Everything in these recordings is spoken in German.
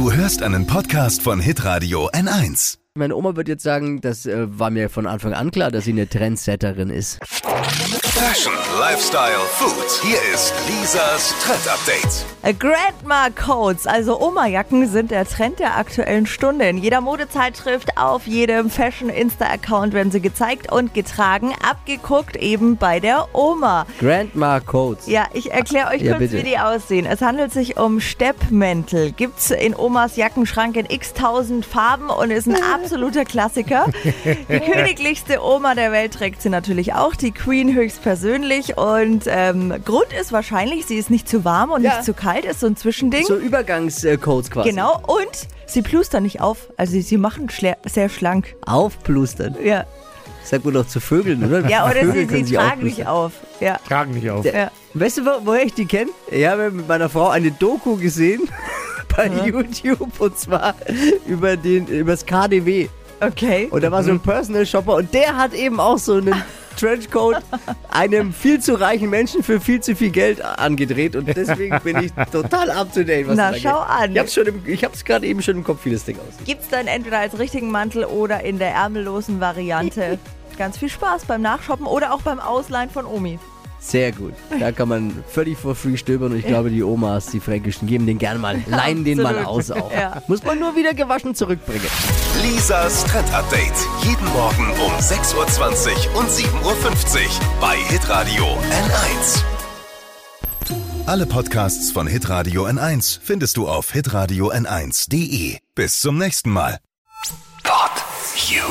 Du hörst einen Podcast von Hitradio N1. Meine Oma wird jetzt sagen, das äh, war mir von Anfang an klar, dass sie eine Trendsetterin ist. Fashion, Lifestyle, Food. Hier ist Lisas Trend Update. Äh, Grandma Coats, also Oma-Jacken, sind der Trend der aktuellen Stunde. In jeder Modezeitschrift, auf jedem Fashion-Insta-Account werden sie gezeigt und getragen, abgeguckt eben bei der Oma. Grandma Codes. Ja, ich erkläre euch Ja, kurz, bitte. wie die aussehen. Es handelt sich um Steppmäntel. Gibt's in Omas Jackenschrank in x tausend Farben und ist ein absoluter Klassiker. Die königlichste Oma der Welt trägt sie natürlich auch, die Queen höchstpersönlich. Und ähm, Grund ist wahrscheinlich, sie ist nicht zu warm und Ja. nicht zu kalt, ist so ein Zwischending. So Übergangscodes quasi. Genau, und sie plustern nicht auf. Also sie machen schla- sehr schlank. Aufplustern. Ja, Sagt man doch zu Vögeln, oder? ja oder Vögel sie, sie tragen nicht auf. Ja. Tragen nicht auf. Ja. Weißt du, wo- woher ich die kenne? Ich habe mit meiner Frau eine Doku gesehen bei YouTube und zwar über den über das KDW. Okay. Und da war so ein Personal Shopper und der hat eben auch so einen Trenchcoat einem viel zu reichen Menschen für viel zu viel Geld angedreht und deswegen bin ich total up to date. Was Na, schau an. Ich hab's schon im, ich hab's gerade eben schon im Kopf, wie das Ding aussieht. Gibt's dann entweder als richtigen Mantel oder in der ärmellosen Variante. Ganz viel Spaß beim Nachshoppen oder auch beim Ausleihen von Omi. Sehr gut. Da kann man völlig for free stöbern und ich glaube, die Omas, die Fränkischen, geben den gerne mal, leihen den mal aus auch. Ja. Muss man nur wieder gewaschen zurückbringen. Lisas Trend Update. Jeden Morgen um 6.20 Uhr und 7.50 Uhr bei Hitradio N1. Alle Podcasts von Hitradio N1 findest du auf hitradio n1.de. Bis zum nächsten Mal. Pod You.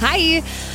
Hi,